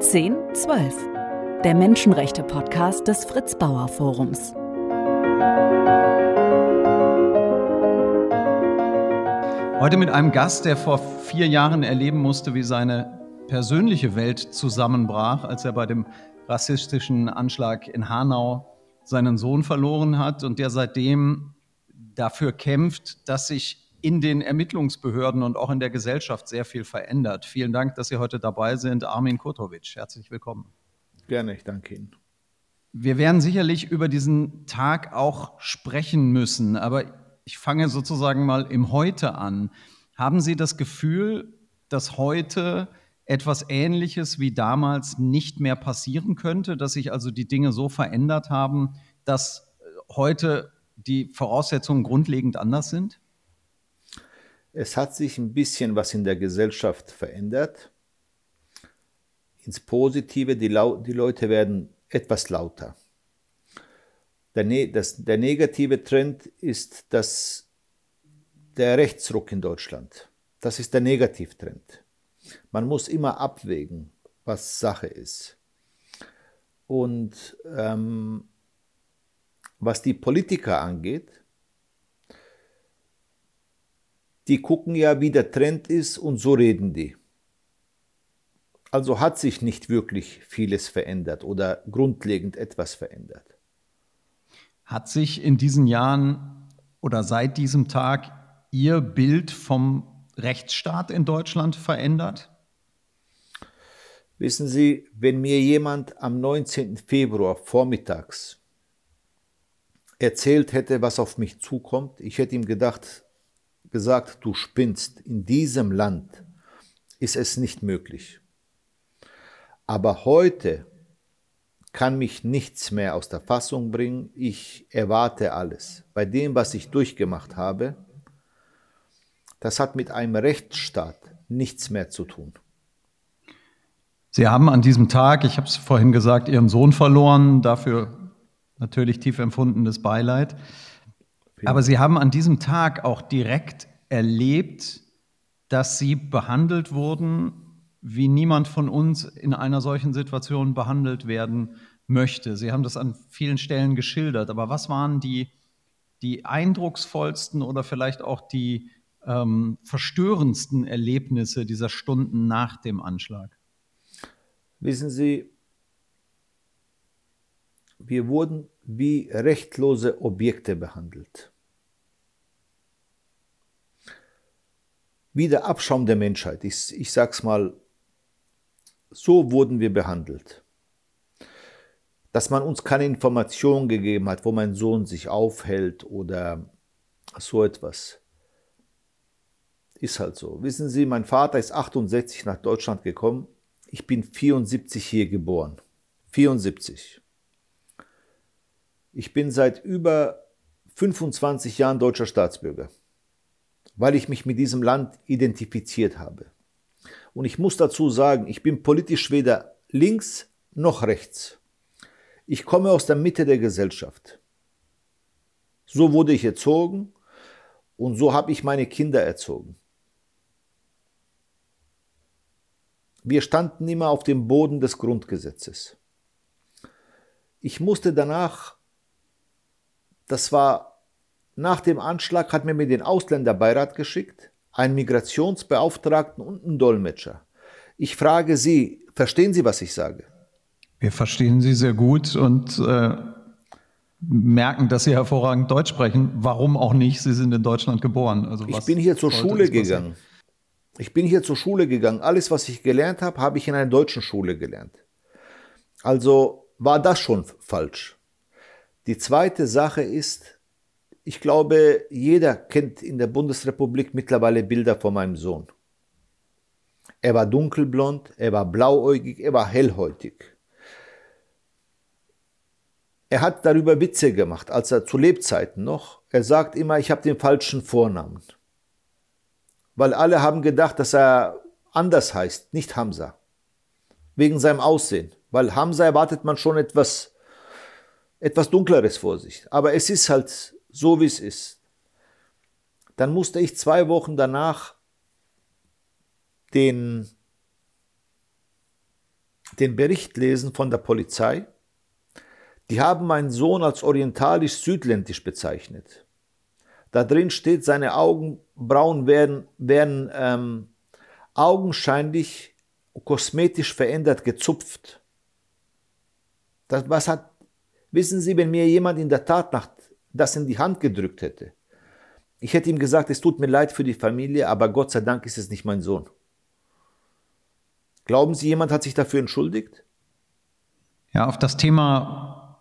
Zehn, zwölf. Der Menschenrechte-Podcast des Fritz Bauer Forums. Heute mit einem Gast, der vor vier Jahren erleben musste, wie seine persönliche Welt zusammenbrach, als er bei dem rassistischen Anschlag in Hanau seinen Sohn verloren hat und der seitdem dafür kämpft, dass sich in den Ermittlungsbehörden und auch in der Gesellschaft sehr viel verändert. Vielen Dank, dass Sie heute dabei sind. Armin Kotovic, herzlich willkommen. Gerne, ich danke Ihnen. Wir werden sicherlich über diesen Tag auch sprechen müssen, aber ich fange sozusagen mal im Heute an. Haben Sie das Gefühl, dass heute etwas Ähnliches wie damals nicht mehr passieren könnte, dass sich also die Dinge so verändert haben, dass heute die Voraussetzungen grundlegend anders sind? Es hat sich ein bisschen was in der Gesellschaft verändert. Ins Positive, die, die Leute werden etwas lauter. Der, ne das, der negative Trend ist dass der Rechtsruck in Deutschland. Das ist der Negativtrend. Man muss immer abwägen, was Sache ist. Und ähm, was die Politiker angeht, die gucken ja, wie der Trend ist und so reden die. Also hat sich nicht wirklich vieles verändert oder grundlegend etwas verändert. Hat sich in diesen Jahren oder seit diesem Tag Ihr Bild vom Rechtsstaat in Deutschland verändert? Wissen Sie, wenn mir jemand am 19. Februar vormittags erzählt hätte, was auf mich zukommt, ich hätte ihm gedacht, gesagt, du spinnst, in diesem Land ist es nicht möglich. Aber heute kann mich nichts mehr aus der Fassung bringen. Ich erwarte alles. Bei dem, was ich durchgemacht habe, das hat mit einem Rechtsstaat nichts mehr zu tun. Sie haben an diesem Tag, ich habe es vorhin gesagt, Ihren Sohn verloren, dafür natürlich tief empfundenes Beileid. Aber Sie haben an diesem Tag auch direkt erlebt, dass Sie behandelt wurden, wie niemand von uns in einer solchen Situation behandelt werden möchte. Sie haben das an vielen Stellen geschildert, aber was waren die, die eindrucksvollsten oder vielleicht auch die ähm, verstörendsten Erlebnisse dieser Stunden nach dem Anschlag? Wissen Sie, wir wurden wie rechtlose Objekte behandelt. Wie der Abschaum der Menschheit. Ich, ich sag's mal so wurden wir behandelt. Dass man uns keine Information gegeben hat, wo mein Sohn sich aufhält oder so etwas. Ist halt so. Wissen Sie, mein Vater ist 68 nach Deutschland gekommen. Ich bin 74 hier geboren. 74. Ich bin seit über 25 Jahren deutscher Staatsbürger, weil ich mich mit diesem Land identifiziert habe. Und ich muss dazu sagen, ich bin politisch weder links noch rechts. Ich komme aus der Mitte der Gesellschaft. So wurde ich erzogen und so habe ich meine Kinder erzogen. Wir standen immer auf dem Boden des Grundgesetzes. Ich musste danach, das war nach dem Anschlag, hat mir mir den Ausländerbeirat geschickt einen Migrationsbeauftragten und einen Dolmetscher. Ich frage Sie, verstehen Sie, was ich sage? Wir verstehen Sie sehr gut und äh, merken, dass Sie hervorragend Deutsch sprechen. Warum auch nicht? Sie sind in Deutschland geboren. Also ich bin hier zur Schule gegangen. Ich bin hier zur Schule gegangen. Alles, was ich gelernt habe, habe ich in einer deutschen Schule gelernt. Also war das schon falsch. Die zweite Sache ist, ich glaube, jeder kennt in der Bundesrepublik mittlerweile Bilder von meinem Sohn. Er war dunkelblond, er war blauäugig, er war hellhäutig. Er hat darüber Witze gemacht, als er zu Lebzeiten noch. Er sagt immer, ich habe den falschen Vornamen. Weil alle haben gedacht, dass er anders heißt, nicht Hamza. Wegen seinem Aussehen. Weil Hamza erwartet man schon etwas, etwas Dunkleres vor sich. Aber es ist halt so wie es ist. Dann musste ich zwei Wochen danach den, den Bericht lesen von der Polizei. Die haben meinen Sohn als orientalisch-südländisch bezeichnet. Da drin steht, seine Augenbrauen werden, werden ähm, augenscheinlich kosmetisch verändert, gezupft. Das, was hat, wissen Sie, wenn mir jemand in der Tat nach, das in die Hand gedrückt hätte, ich hätte ihm gesagt, es tut mir leid für die Familie, aber Gott sei Dank ist es nicht mein Sohn. Glauben Sie, jemand hat sich dafür entschuldigt? Ja, auf das Thema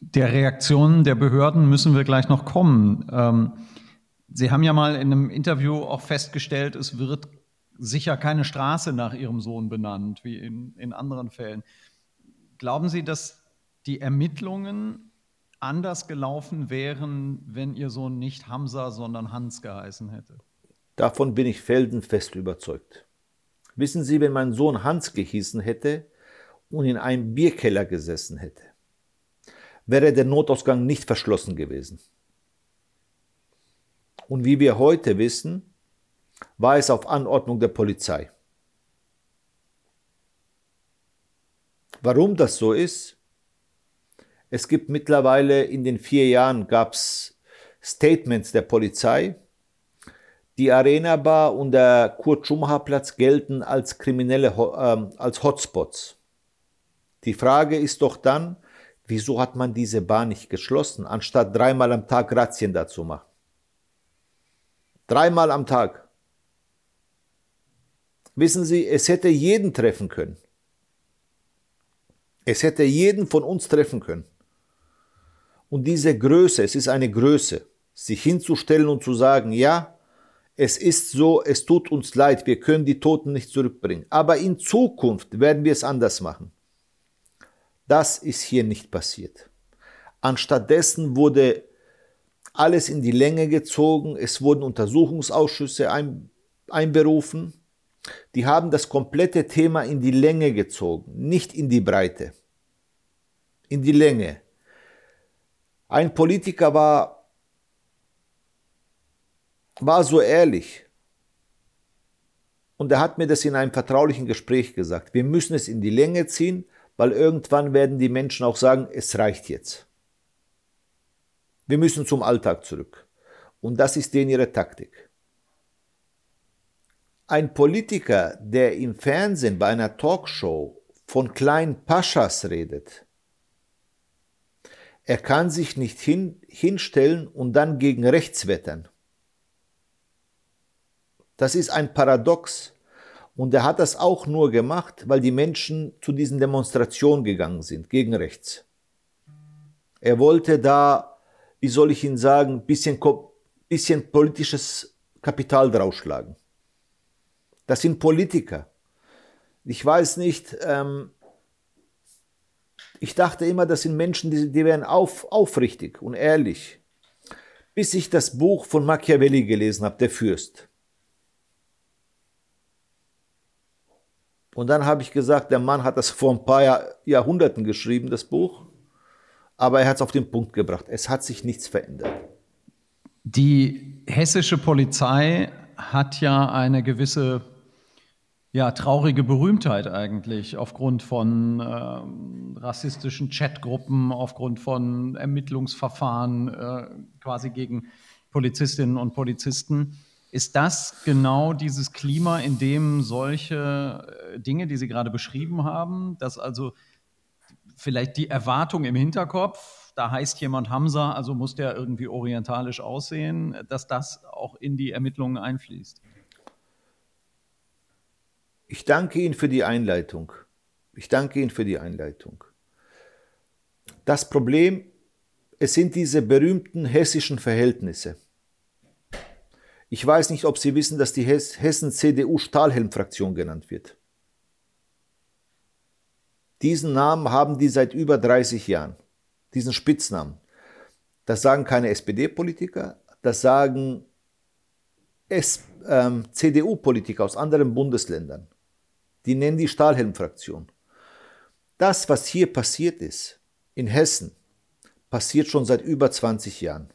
der Reaktionen der Behörden müssen wir gleich noch kommen. Ähm, Sie haben ja mal in einem Interview auch festgestellt, es wird sicher keine Straße nach Ihrem Sohn benannt, wie in, in anderen Fällen. Glauben Sie, dass die Ermittlungen anders gelaufen wären, wenn Ihr Sohn nicht Hamza, sondern Hans geheißen hätte? Davon bin ich feldenfest überzeugt. Wissen Sie, wenn mein Sohn Hans gehießen hätte und in einem Bierkeller gesessen hätte, wäre der Notausgang nicht verschlossen gewesen. Und wie wir heute wissen, war es auf Anordnung der Polizei. Warum das so ist? Es gibt mittlerweile in den vier Jahren gab es Statements der Polizei. Die Arena Bar und der Kurt Schumacher Platz gelten als kriminelle äh, als Hotspots. Die Frage ist doch dann, wieso hat man diese Bar nicht geschlossen, anstatt dreimal am Tag Razzien dazu machen? Dreimal am Tag. Wissen Sie, es hätte jeden treffen können. Es hätte jeden von uns treffen können. Und diese Größe, es ist eine Größe, sich hinzustellen und zu sagen, ja, es ist so, es tut uns leid, wir können die Toten nicht zurückbringen. Aber in Zukunft werden wir es anders machen. Das ist hier nicht passiert. Anstattdessen wurde alles in die Länge gezogen, es wurden Untersuchungsausschüsse ein, einberufen, die haben das komplette Thema in die Länge gezogen, nicht in die Breite, in die Länge. Ein Politiker war, war so ehrlich und er hat mir das in einem vertraulichen Gespräch gesagt. Wir müssen es in die Länge ziehen, weil irgendwann werden die Menschen auch sagen, es reicht jetzt. Wir müssen zum Alltag zurück. Und das ist denen ihre Taktik. Ein Politiker, der im Fernsehen bei einer Talkshow von kleinen Paschas redet, er kann sich nicht hin, hinstellen und dann gegen rechts wettern. Das ist ein Paradox. Und er hat das auch nur gemacht, weil die Menschen zu diesen Demonstrationen gegangen sind, gegen rechts. Er wollte da, wie soll ich Ihnen sagen, bisschen, bisschen politisches Kapital draufschlagen. Das sind Politiker. Ich weiß nicht, ähm, ich dachte immer, das sind Menschen, die, die wären auf, aufrichtig und ehrlich. Bis ich das Buch von Machiavelli gelesen habe, Der Fürst. Und dann habe ich gesagt, der Mann hat das vor ein paar Jahr, Jahrhunderten geschrieben, das Buch, aber er hat es auf den Punkt gebracht. Es hat sich nichts verändert. Die hessische Polizei hat ja eine gewisse ja, traurige Berühmtheit eigentlich aufgrund von äh, rassistischen Chatgruppen, aufgrund von Ermittlungsverfahren äh, quasi gegen Polizistinnen und Polizisten. Ist das genau dieses Klima, in dem solche äh, Dinge, die Sie gerade beschrieben haben, dass also vielleicht die Erwartung im Hinterkopf, da heißt jemand Hamza, also muss der irgendwie orientalisch aussehen, dass das auch in die Ermittlungen einfließt? Ich danke Ihnen für die Einleitung. Ich danke Ihnen für die Einleitung. Das Problem, es sind diese berühmten hessischen Verhältnisse. Ich weiß nicht, ob Sie wissen, dass die Hessen CDU Stahlhelm-Fraktion genannt wird. Diesen Namen haben die seit über 30 Jahren. Diesen Spitznamen. Das sagen keine SPD-Politiker, das sagen ähm, CDU-Politiker aus anderen Bundesländern. Die nennen die Stahlhelm-Fraktion. Das, was hier passiert ist, in Hessen, passiert schon seit über 20 Jahren.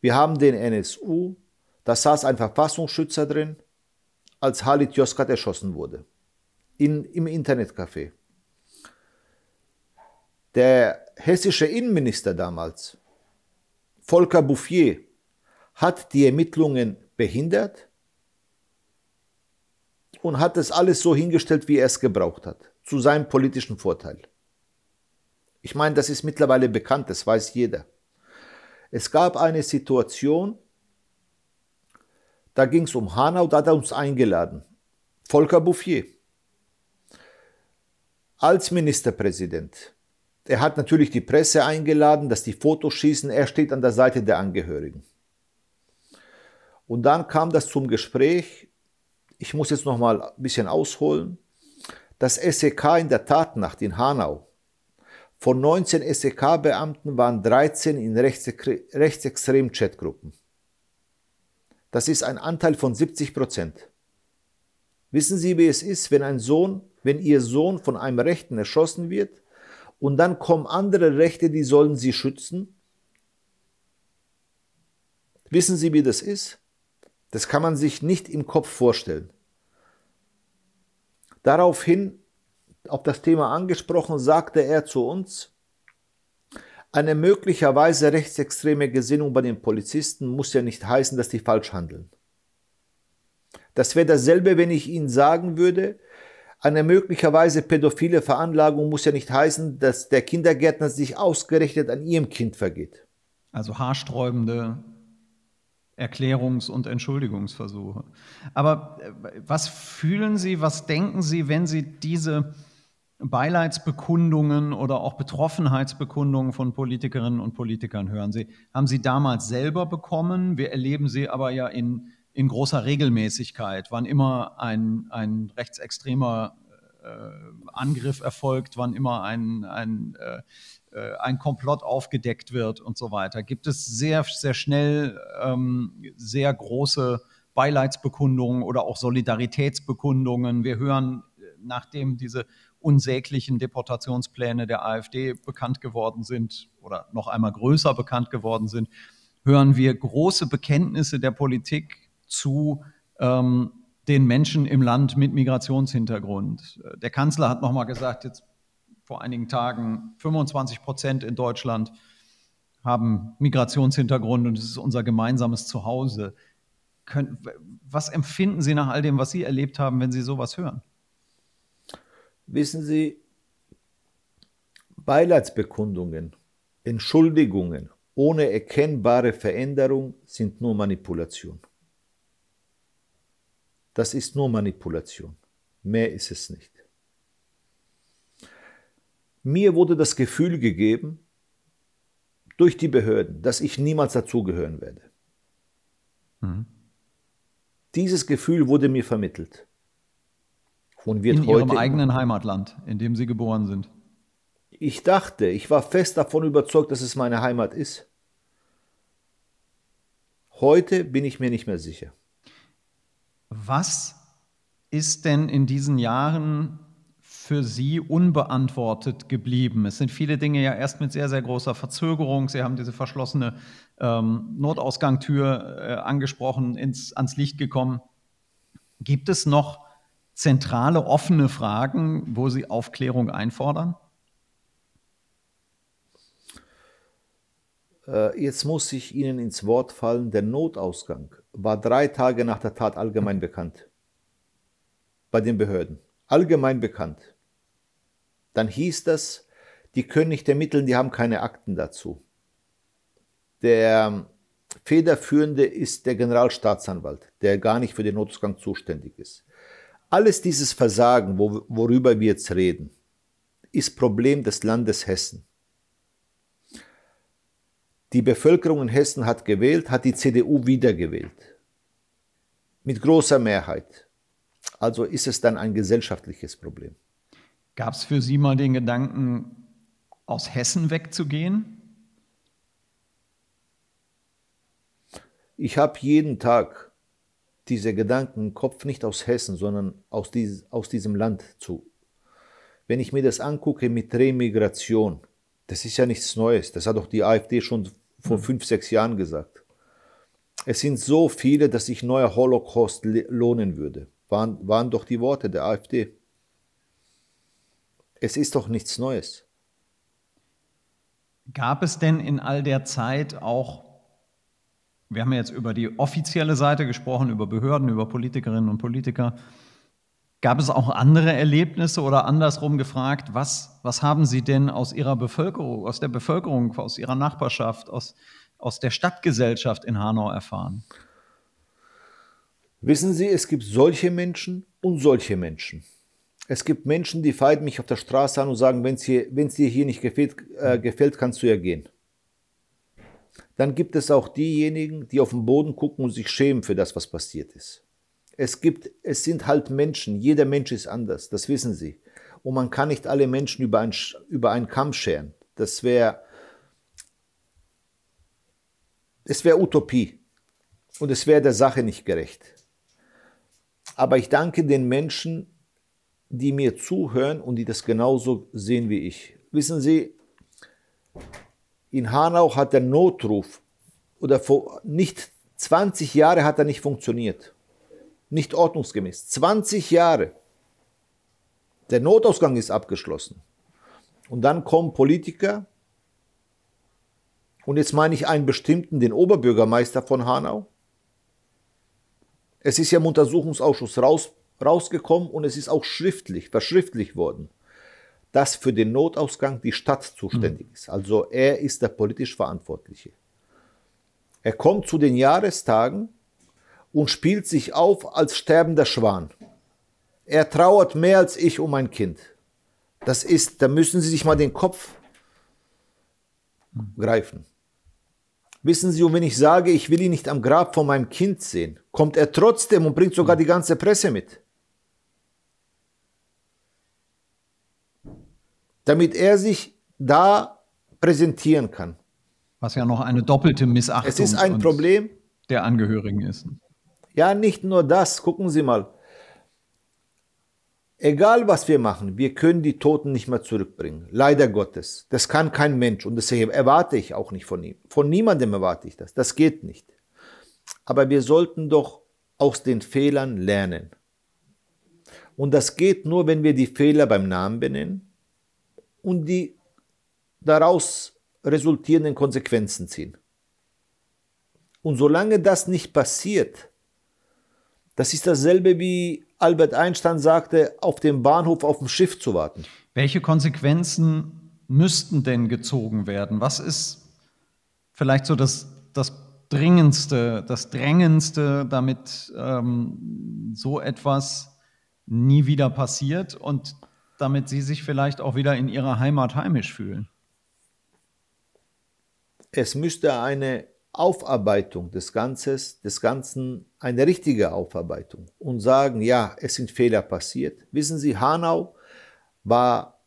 Wir haben den NSU, da saß ein Verfassungsschützer drin, als Halit Yozgat erschossen wurde. In, Im Internetcafé. Der hessische Innenminister damals, Volker Bouffier, hat die Ermittlungen behindert und hat es alles so hingestellt, wie er es gebraucht hat, zu seinem politischen Vorteil. Ich meine, das ist mittlerweile bekannt, das weiß jeder. Es gab eine Situation, da ging es um Hanau, da hat er uns eingeladen. Volker Bouffier als Ministerpräsident. Er hat natürlich die Presse eingeladen, dass die Fotos schießen. Er steht an der Seite der Angehörigen. Und dann kam das zum Gespräch. Ich muss jetzt noch mal ein bisschen ausholen. Das SEK in der Tatnacht in Hanau. Von 19 SEK-Beamten waren 13 in rechtsextremen Chatgruppen. Das ist ein Anteil von 70 Prozent. Wissen Sie, wie es ist, wenn ein Sohn, wenn Ihr Sohn von einem Rechten erschossen wird und dann kommen andere Rechte, die sollen Sie schützen? Wissen Sie, wie das ist? Das kann man sich nicht im Kopf vorstellen. Daraufhin, auf das Thema angesprochen, sagte er zu uns, eine möglicherweise rechtsextreme Gesinnung bei den Polizisten muss ja nicht heißen, dass die falsch handeln. Das wäre dasselbe, wenn ich Ihnen sagen würde, eine möglicherweise pädophile Veranlagung muss ja nicht heißen, dass der Kindergärtner sich ausgerechnet an Ihrem Kind vergeht. Also haarsträubende Erklärungs- und Entschuldigungsversuche. Aber äh, was fühlen Sie, was denken Sie, wenn Sie diese Beileidsbekundungen oder auch Betroffenheitsbekundungen von Politikerinnen und Politikern hören. Sie haben sie damals selber bekommen. Wir erleben sie aber ja in, in großer Regelmäßigkeit, wann immer ein, ein rechtsextremer Angriff erfolgt, wann immer ein, ein, äh, äh ein Komplott aufgedeckt wird und so weiter. Gibt es sehr, sehr schnell ähm, sehr große Beileidsbekundungen oder auch Solidaritätsbekundungen. Wir hören, äh, nachdem diese unsäglichen Deportationspläne der AfD bekannt geworden sind oder noch einmal größer bekannt geworden sind, hören wir große Bekenntnisse der Politik zu ähm, den Menschen im Land mit Migrationshintergrund. Der Kanzler hat nochmal gesagt, jetzt vor einigen Tagen, 25 Prozent in Deutschland haben Migrationshintergrund und es ist unser gemeinsames Zuhause. was empfinden Sie nach all dem, was Sie erlebt haben, wenn Sie sowas hören? Wissen Sie, Beileidsbekundungen, Entschuldigungen ohne erkennbare Veränderung sind nur Manipulation. Das ist nur Manipulation. Mehr ist es nicht. Mir wurde das Gefühl gegeben, durch die Behörden, dass ich niemals dazugehören werde. Mhm. Dieses Gefühl wurde mir vermittelt und wird in heute Ihrem eigenen Heimatland, in dem Sie geboren sind. Ich dachte, ich war fest davon überzeugt, dass es meine Heimat ist. Heute bin ich mir nicht mehr sicher. Was ist denn in diesen Jahren für Sie unbeantwortet geblieben? Es sind viele Dinge ja erst mit sehr, sehr großer Verzögerung. Sie haben diese verschlossene ähm, Notausgangtür äh, angesprochen, ins, ans Licht gekommen. Gibt es noch zentrale offene Fragen, wo Sie Aufklärung einfordern? Jetzt muss ich Ihnen ins Wort fallen, der Notausgang war drei Tage nach der Tat allgemein bekannt. Bei den Behörden. Allgemein bekannt. Dann hieß das, die können nicht ermitteln, die haben keine Akten dazu. Der Federführende ist der Generalstaatsanwalt, der gar nicht für den Notausgang zuständig ist. Alles dieses Versagen, wo, worüber wir jetzt reden, ist Problem des Landes Hessen. Die Bevölkerung in Hessen hat gewählt, hat die CDU wiedergewählt. Mit großer Mehrheit. Also ist es dann ein gesellschaftliches Problem. Gab es für Sie mal den Gedanken, aus Hessen wegzugehen? Ich habe jeden Tag diese Gedanken im Kopf nicht aus Hessen, sondern aus, dies, aus diesem Land zu. Wenn ich mir das angucke mit Remigration, das ist ja nichts Neues. Das hat doch die AfD schon vor mhm. fünf, sechs Jahren gesagt. Es sind so viele, dass sich neuer Holocaust lohnen würde. waren, waren doch die Worte der AfD. Es ist doch nichts Neues. Gab es denn in all der Zeit auch, wir haben ja jetzt über die offizielle Seite gesprochen, über Behörden, über Politikerinnen und Politiker, gab es auch andere Erlebnisse oder andersrum gefragt, was, was haben Sie denn aus Ihrer Bevölkerung, aus der Bevölkerung, aus Ihrer Nachbarschaft, aus, aus der Stadtgesellschaft in Hanau erfahren? Wissen Sie, es gibt solche Menschen und solche Menschen. Es gibt Menschen, die feiern mich auf der Straße an und sagen, wenn es dir hier nicht gefällt, äh, gefällt, kannst du ja gehen. Dann gibt es auch diejenigen, die auf den Boden gucken und sich schämen für das, was passiert ist. Es gibt, es sind halt Menschen. Jeder Mensch ist anders. Das wissen Sie. Und man kann nicht alle Menschen über, ein, über einen Kamm scheren. Das wäre, es wäre Utopie. Und es wäre der Sache nicht gerecht. Aber ich danke den Menschen, die mir zuhören und die das genauso sehen wie ich. Wissen Sie, in Hanau hat der Notruf oder vor nicht 20 Jahre hat er nicht funktioniert. Nicht ordnungsgemäß. 20 Jahre. Der Notausgang ist abgeschlossen. Und dann kommen Politiker, und jetzt meine ich einen bestimmten, den Oberbürgermeister von Hanau. Es ist ja im Untersuchungsausschuss raus rausgekommen und es ist auch schriftlich, verschriftlich worden, dass für den Notausgang die Stadt zuständig mhm. ist. Also er ist der politisch Verantwortliche. Er kommt zu den Jahrestagen und spielt sich auf als sterbender Schwan. Er trauert mehr als ich um mein Kind. Das ist, da müssen Sie sich mal den Kopf greifen. Wissen Sie, und wenn ich sage, ich will ihn nicht am Grab von meinem Kind sehen, kommt er trotzdem und bringt sogar die ganze Presse mit. damit er sich da präsentieren kann. Was ja noch eine doppelte Missachtung es ist ein Problem der Angehörigen ist. Ja, nicht nur das. Gucken Sie mal. Egal was wir machen, wir können die Toten nicht mehr zurückbringen. Leider Gottes. Das kann kein Mensch und das erwarte ich auch nicht von ihm. Von niemandem erwarte ich das. Das geht nicht. Aber wir sollten doch aus den Fehlern lernen. Und das geht nur, wenn wir die Fehler beim Namen benennen und die daraus resultierenden Konsequenzen ziehen. Und solange das nicht passiert, das ist dasselbe wie Albert Einstein sagte, auf dem Bahnhof auf dem Schiff zu warten. Welche Konsequenzen müssten denn gezogen werden? Was ist vielleicht so das, das Dringendste, das Drängendste, damit ähm, so etwas nie wieder passiert und damit Sie sich vielleicht auch wieder in Ihrer Heimat heimisch fühlen? Es müsste eine Aufarbeitung des, Ganzes, des Ganzen, eine richtige Aufarbeitung und sagen, ja, es sind Fehler passiert. Wissen Sie, Hanau war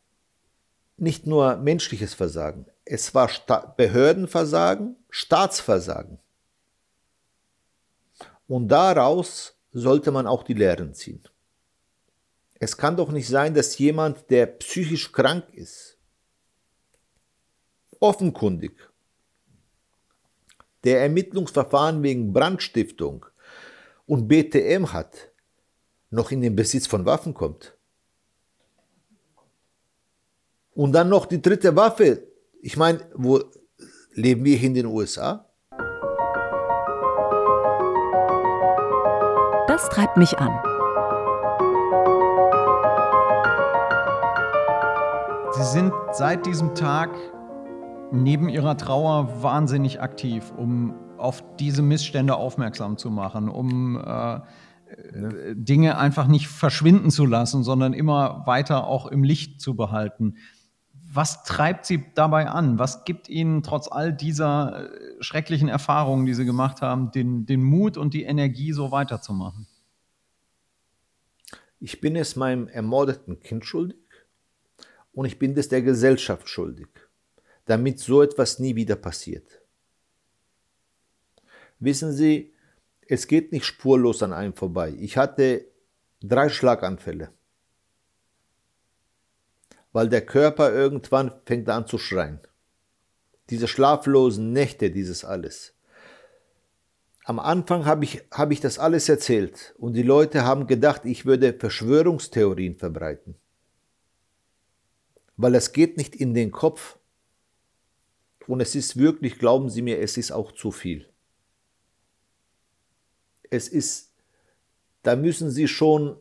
nicht nur menschliches Versagen, es war Sta Behördenversagen, Staatsversagen. Und daraus sollte man auch die Lehren ziehen. Es kann doch nicht sein, dass jemand, der psychisch krank ist, offenkundig, der Ermittlungsverfahren wegen Brandstiftung und BTM hat, noch in den Besitz von Waffen kommt. Und dann noch die dritte Waffe. Ich meine, wo leben wir hier in den USA? Das treibt mich an. Sie sind seit diesem Tag neben Ihrer Trauer wahnsinnig aktiv, um auf diese Missstände aufmerksam zu machen, um äh, Dinge einfach nicht verschwinden zu lassen, sondern immer weiter auch im Licht zu behalten. Was treibt Sie dabei an? Was gibt Ihnen trotz all dieser äh, schrecklichen Erfahrungen, die Sie gemacht haben, den, den Mut und die Energie, so weiterzumachen? Ich bin es meinem ermordeten Kind schuldig und ich bin es der Gesellschaft schuldig, damit so etwas nie wieder passiert. Wissen Sie, es geht nicht spurlos an einem vorbei. Ich hatte drei Schlaganfälle, weil der Körper irgendwann fängt an zu schreien. Diese schlaflosen Nächte, dieses alles. am Anfang habe ich, hab ich das alles erzählt und die Leute haben gedacht, ich würde Verschwörungstheorien verbreiten. Weil es geht nicht in den Kopf. Und es ist wirklich, glauben Sie mir, es ist auch zu viel. Es ist, da müssen Sie schon,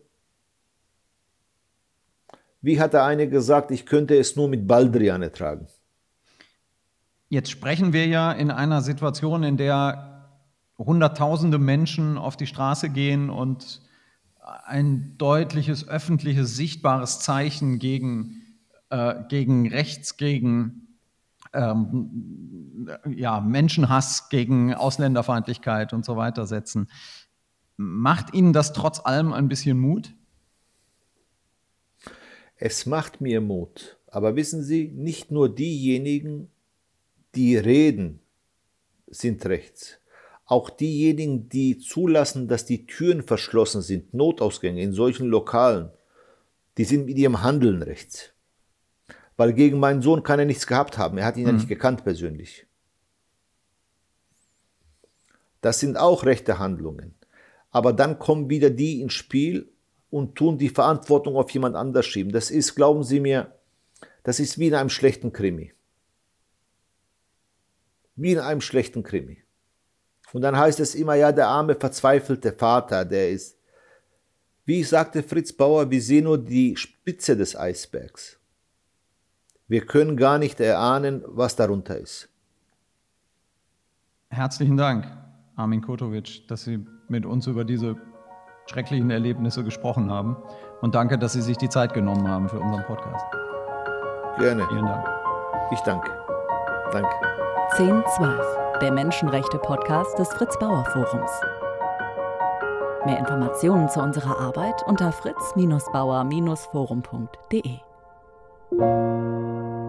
wie hat der eine gesagt, ich könnte es nur mit Baldrian ertragen. Jetzt sprechen wir ja in einer Situation, in der Hunderttausende Menschen auf die Straße gehen und ein deutliches, öffentliches, sichtbares Zeichen gegen, äh, gegen Rechts, gegen ähm, ja, Menschenhass, gegen Ausländerfeindlichkeit und so weiter setzen. Macht Ihnen das trotz allem ein bisschen Mut? Es macht mir Mut. Aber wissen Sie, nicht nur diejenigen, die reden, sind rechts auch diejenigen, die zulassen, dass die Türen verschlossen sind, Notausgänge in solchen Lokalen, die sind mit ihrem Handeln rechts. Weil gegen meinen Sohn kann er nichts gehabt haben, er hat ihn mhm. ja nicht gekannt persönlich. Das sind auch rechte Handlungen. Aber dann kommen wieder die ins Spiel und tun die Verantwortung auf jemand anders schieben. Das ist, glauben Sie mir, das ist wie in einem schlechten Krimi. Wie in einem schlechten Krimi. Und dann heißt es immer, ja, der arme, verzweifelte Vater, der ist. Wie sagte Fritz Bauer, wir sehen nur die Spitze des Eisbergs. Wir können gar nicht erahnen, was darunter ist. Herzlichen Dank, Armin Kotovic, dass Sie mit uns über diese schrecklichen Erlebnisse gesprochen haben. Und danke, dass Sie sich die Zeit genommen haben für unseren Podcast. Gerne. Vielen Dank. Ich danke. Danke. 1012 der Menschenrechte-Podcast des Fritz Bauer Forums. Mehr Informationen zu unserer Arbeit unter fritz-bauer-forum.de. Música